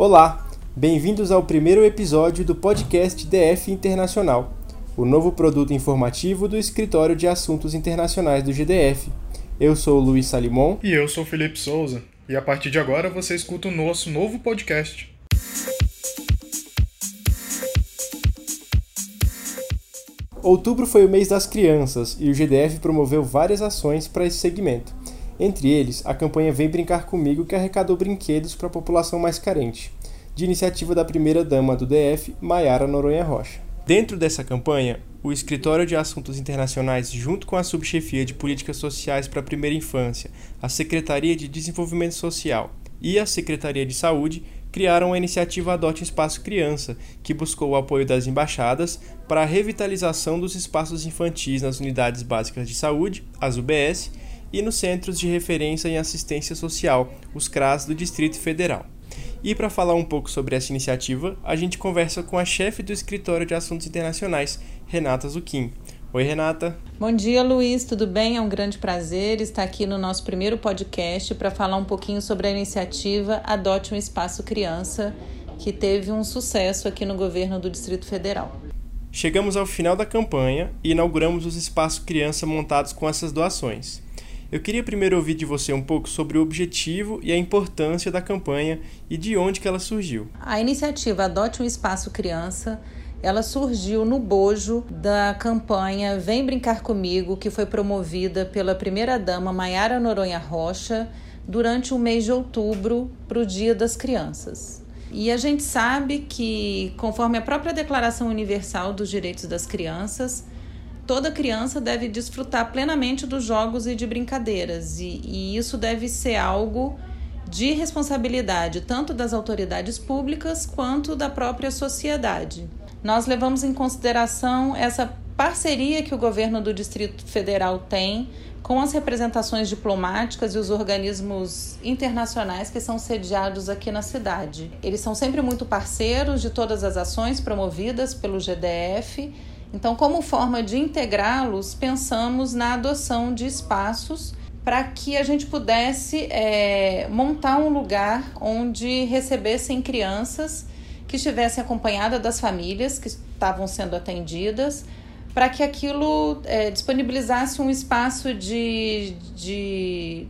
Olá, bem-vindos ao primeiro episódio do podcast DF Internacional, o novo produto informativo do Escritório de Assuntos Internacionais do GDF. Eu sou o Luiz Salimon. E eu sou o Felipe Souza. E a partir de agora você escuta o nosso novo podcast. Outubro foi o mês das crianças e o GDF promoveu várias ações para esse segmento. Entre eles, a campanha Vem Brincar Comigo, que arrecadou brinquedos para a população mais carente, de iniciativa da primeira-dama do DF, Maiara Noronha Rocha. Dentro dessa campanha, o Escritório de Assuntos Internacionais, junto com a Subchefia de Políticas Sociais para a Primeira Infância, a Secretaria de Desenvolvimento Social e a Secretaria de Saúde, criaram a iniciativa Adote Espaço Criança, que buscou o apoio das embaixadas para a revitalização dos espaços infantis nas unidades básicas de saúde, as UBS, e nos Centros de Referência em Assistência Social, os CRAS do Distrito Federal. E para falar um pouco sobre essa iniciativa, a gente conversa com a chefe do Escritório de Assuntos Internacionais, Renata Zucchini. Oi, Renata. Bom dia, Luiz. Tudo bem? É um grande prazer estar aqui no nosso primeiro podcast para falar um pouquinho sobre a iniciativa Adote um Espaço Criança, que teve um sucesso aqui no governo do Distrito Federal. Chegamos ao final da campanha e inauguramos os espaços criança montados com essas doações. Eu queria primeiro ouvir de você um pouco sobre o objetivo e a importância da campanha e de onde que ela surgiu. A iniciativa Adote um Espaço Criança ela surgiu no bojo da campanha Vem Brincar Comigo, que foi promovida pela primeira-dama Maiara Noronha Rocha durante o mês de outubro para o Dia das Crianças. E a gente sabe que, conforme a própria Declaração Universal dos Direitos das Crianças, toda criança deve desfrutar plenamente dos jogos e de brincadeiras, e, e isso deve ser algo de responsabilidade tanto das autoridades públicas quanto da própria sociedade. Nós levamos em consideração essa parceria que o governo do Distrito Federal tem com as representações diplomáticas e os organismos internacionais que são sediados aqui na cidade. Eles são sempre muito parceiros de todas as ações promovidas pelo GDF então, como forma de integrá-los, pensamos na adoção de espaços para que a gente pudesse é, montar um lugar onde recebessem crianças que estivessem acompanhadas das famílias que estavam sendo atendidas, para que aquilo é, disponibilizasse um espaço de, de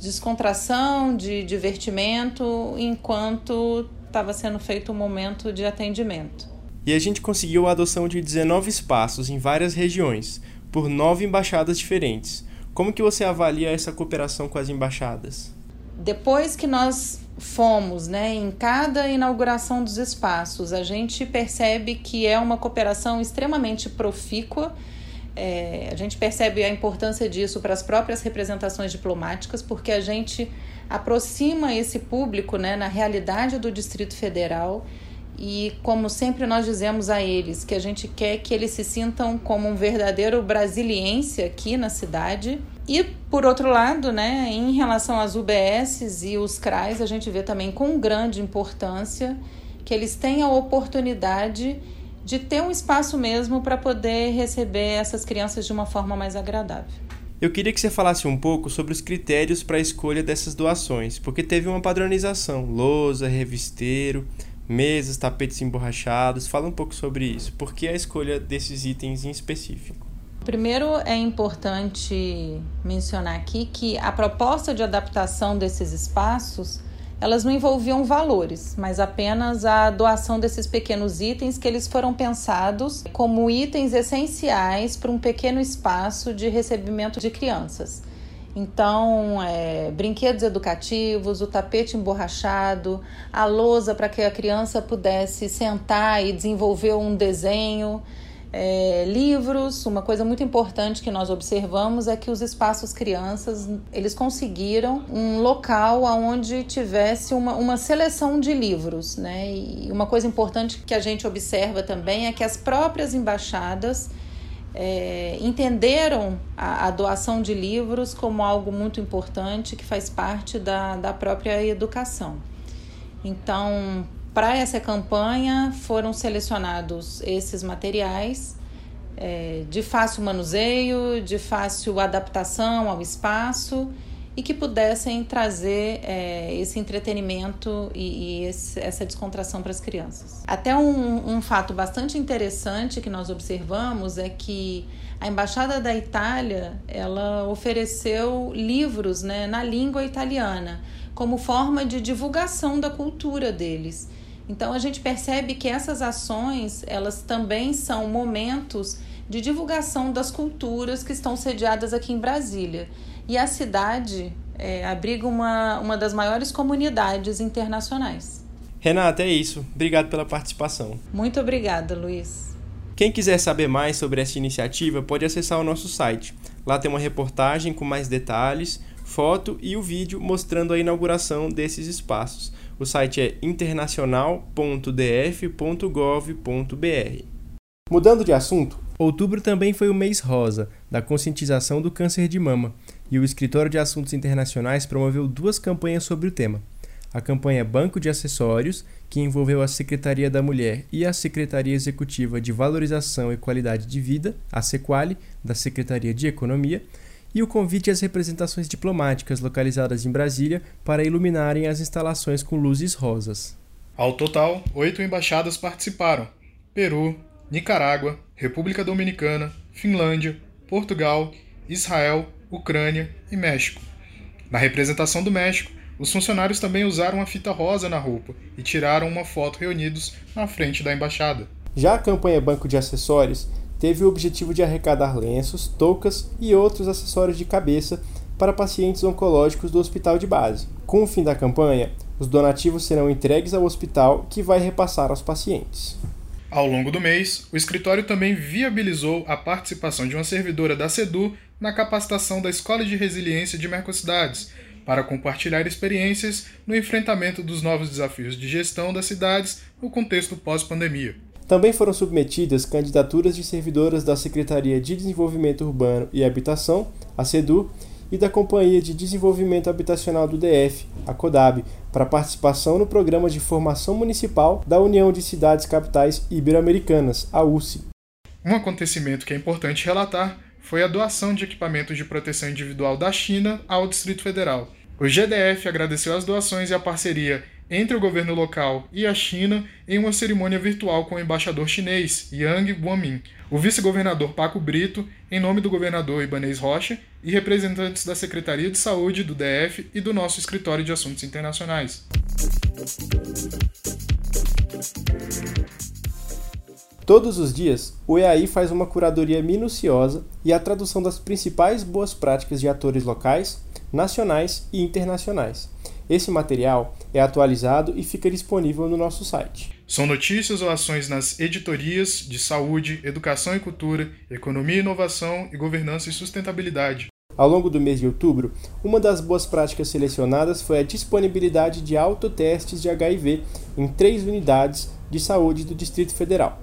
descontração, de divertimento, enquanto estava sendo feito o um momento de atendimento e a gente conseguiu a adoção de 19 espaços em várias regiões, por nove embaixadas diferentes. Como que você avalia essa cooperação com as embaixadas? Depois que nós fomos, né, em cada inauguração dos espaços, a gente percebe que é uma cooperação extremamente profícua. É, a gente percebe a importância disso para as próprias representações diplomáticas, porque a gente aproxima esse público né, na realidade do Distrito Federal e como sempre nós dizemos a eles que a gente quer que eles se sintam como um verdadeiro brasiliense aqui na cidade. E por outro lado, né, em relação às UBSs e os CRAs, a gente vê também com grande importância que eles tenham a oportunidade de ter um espaço mesmo para poder receber essas crianças de uma forma mais agradável. Eu queria que você falasse um pouco sobre os critérios para a escolha dessas doações, porque teve uma padronização, lousa, revisteiro mesas, tapetes emborrachados. Fala um pouco sobre isso. Por que a escolha desses itens em específico? Primeiro é importante mencionar aqui que a proposta de adaptação desses espaços elas não envolviam valores, mas apenas a doação desses pequenos itens que eles foram pensados como itens essenciais para um pequeno espaço de recebimento de crianças. Então, é, brinquedos educativos, o tapete emborrachado, a lousa para que a criança pudesse sentar e desenvolver um desenho, é, livros. Uma coisa muito importante que nós observamos é que os espaços crianças eles conseguiram um local onde tivesse uma, uma seleção de livros, né? E uma coisa importante que a gente observa também é que as próprias embaixadas é, entenderam a, a, doação de livros como algo muito importante que faz parte da, da própria educação. Então, para essa campanha foram selecionados esses materiais é, de fácil manuseio, de fácil adaptação ao espaço e que pudessem trazer é, esse entretenimento e, e esse, essa descontração para as crianças. Até um, um fato bastante interessante que nós observamos é que a embaixada da Itália ela ofereceu livros né, na língua italiana como forma de divulgação da cultura deles. Então a gente percebe que essas ações elas também são momentos de divulgação das culturas que estão sediadas aqui em Brasília. E a cidade é, abriga uma, uma das maiores comunidades internacionais. Renata, é isso. Obrigado pela participação. Muito obrigada, Luiz. Quem quiser saber mais sobre essa iniciativa pode acessar o nosso site. Lá tem uma reportagem com mais detalhes, foto e o vídeo mostrando a inauguração desses espaços. O site é internacional.df.gov.br. Mudando de assunto, outubro também foi o mês rosa, da conscientização do câncer de mama, e o Escritório de Assuntos Internacionais promoveu duas campanhas sobre o tema. A campanha Banco de Acessórios, que envolveu a Secretaria da Mulher e a Secretaria Executiva de Valorização e Qualidade de Vida, a Sequali, da Secretaria de Economia, e o convite às representações diplomáticas localizadas em Brasília para iluminarem as instalações com luzes rosas. Ao total, oito embaixadas participaram: Peru, Nicarágua, República Dominicana, Finlândia, Portugal, Israel, Ucrânia e México. Na representação do México, os funcionários também usaram a fita rosa na roupa e tiraram uma foto reunidos na frente da embaixada. Já a campanha Banco de Acessórios teve o objetivo de arrecadar lenços, toucas e outros acessórios de cabeça para pacientes oncológicos do hospital de base. Com o fim da campanha, os donativos serão entregues ao hospital, que vai repassar aos pacientes. Ao longo do mês, o escritório também viabilizou a participação de uma servidora da SEDU na capacitação da Escola de Resiliência de Mercocidades, para compartilhar experiências no enfrentamento dos novos desafios de gestão das cidades no contexto pós-pandemia. Também foram submetidas candidaturas de servidoras da Secretaria de Desenvolvimento Urbano e Habitação, a SEDU, e da Companhia de Desenvolvimento Habitacional do DF, a CODAB, para participação no Programa de Formação Municipal da União de Cidades Capitais Ibero-Americanas, a UCI. Um acontecimento que é importante relatar foi a doação de equipamentos de proteção individual da China ao Distrito Federal. O GDF agradeceu as doações e a parceria entre o governo local e a China em uma cerimônia virtual com o embaixador chinês Yang Guomin, o vice-governador Paco Brito, em nome do governador Ibanez Rocha, e representantes da Secretaria de Saúde do DF e do nosso Escritório de Assuntos Internacionais. Todos os dias, o EAI faz uma curadoria minuciosa e a tradução das principais boas práticas de atores locais, nacionais e internacionais esse material é atualizado e fica disponível no nosso site. São notícias ou ações nas editorias de saúde, educação e cultura, economia e inovação e governança e sustentabilidade. Ao longo do mês de outubro, uma das boas práticas selecionadas foi a disponibilidade de autotestes de HIV em três unidades de saúde do Distrito Federal.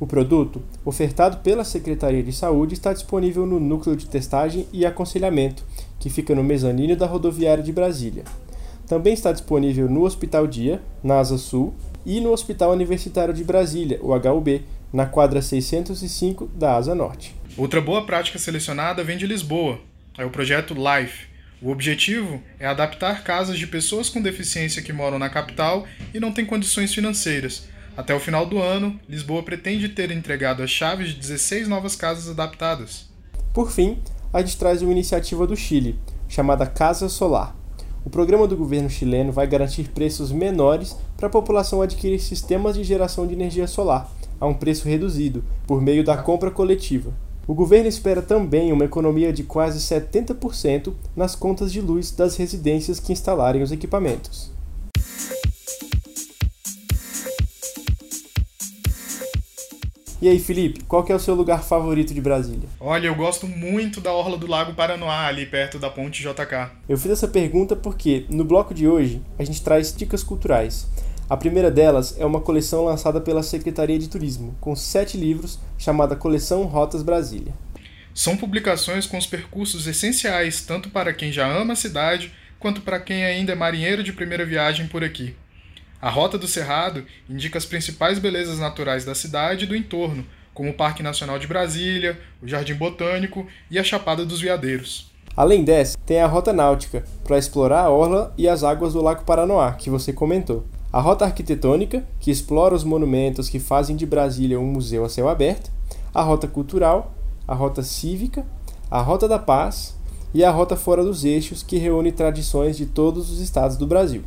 O produto, ofertado pela Secretaria de Saúde, está disponível no Núcleo de Testagem e Aconselhamento, que fica no mezanino da Rodoviária de Brasília. Também está disponível no Hospital Dia, na Asa Sul, e no Hospital Universitário de Brasília, o HUB, na quadra 605 da Asa Norte. Outra boa prática selecionada vem de Lisboa, é o projeto LIFE. O objetivo é adaptar casas de pessoas com deficiência que moram na capital e não têm condições financeiras. Até o final do ano, Lisboa pretende ter entregado as chaves de 16 novas casas adaptadas. Por fim, a gente traz uma iniciativa do Chile, chamada Casa Solar. O programa do governo chileno vai garantir preços menores para a população adquirir sistemas de geração de energia solar a um preço reduzido, por meio da compra coletiva. O governo espera também uma economia de quase 70% nas contas de luz das residências que instalarem os equipamentos. E aí, Felipe, qual que é o seu lugar favorito de Brasília? Olha, eu gosto muito da orla do Lago Paranoá, ali perto da ponte JK. Eu fiz essa pergunta porque no bloco de hoje a gente traz dicas culturais. A primeira delas é uma coleção lançada pela Secretaria de Turismo, com sete livros, chamada Coleção Rotas Brasília. São publicações com os percursos essenciais tanto para quem já ama a cidade quanto para quem ainda é marinheiro de primeira viagem por aqui. A Rota do Cerrado indica as principais belezas naturais da cidade e do entorno, como o Parque Nacional de Brasília, o Jardim Botânico e a Chapada dos Veadeiros. Além dessa, tem a Rota Náutica, para explorar a orla e as águas do Lago Paranoá, que você comentou. A Rota Arquitetônica, que explora os monumentos que fazem de Brasília um museu a céu aberto. A Rota Cultural, a Rota Cívica, a Rota da Paz e a Rota Fora dos Eixos, que reúne tradições de todos os estados do Brasil.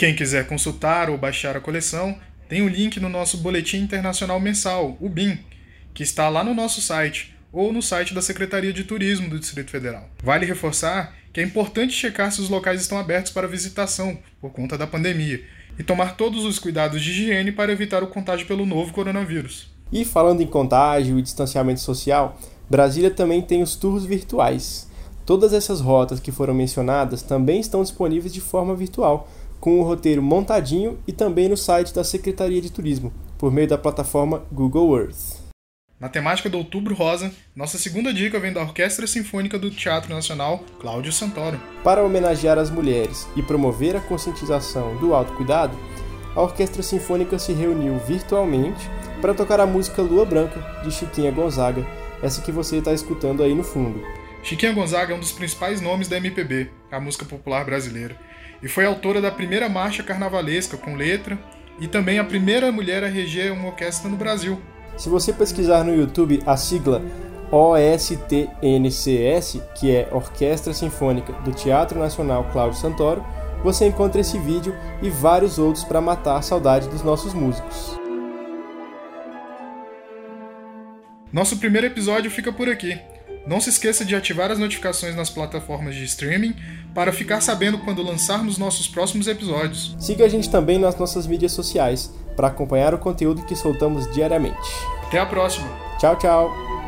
Quem quiser consultar ou baixar a coleção, tem o um link no nosso Boletim Internacional Mensal, o BIM, que está lá no nosso site ou no site da Secretaria de Turismo do Distrito Federal. Vale reforçar que é importante checar se os locais estão abertos para visitação por conta da pandemia e tomar todos os cuidados de higiene para evitar o contágio pelo novo coronavírus. E falando em contágio e distanciamento social, Brasília também tem os tours virtuais. Todas essas rotas que foram mencionadas também estão disponíveis de forma virtual, com o roteiro montadinho e também no site da Secretaria de Turismo, por meio da plataforma Google Earth. Na temática do Outubro Rosa, nossa segunda dica vem da Orquestra Sinfônica do Teatro Nacional, Cláudio Santoro. Para homenagear as mulheres e promover a conscientização do autocuidado, a Orquestra Sinfônica se reuniu virtualmente para tocar a música Lua Branca, de Chiquinha Gonzaga, essa que você está escutando aí no fundo. Chiquinha Gonzaga é um dos principais nomes da MPB, a música popular brasileira, e foi autora da primeira marcha carnavalesca com letra e também a primeira mulher a reger uma orquestra no Brasil, se você pesquisar no YouTube a sigla OSTNCS, que é Orquestra Sinfônica do Teatro Nacional Cláudio Santoro, você encontra esse vídeo e vários outros para matar a saudade dos nossos músicos. Nosso primeiro episódio fica por aqui. Não se esqueça de ativar as notificações nas plataformas de streaming para ficar sabendo quando lançarmos nossos próximos episódios. Siga a gente também nas nossas mídias sociais para acompanhar o conteúdo que soltamos diariamente. Até a próxima. Tchau, tchau.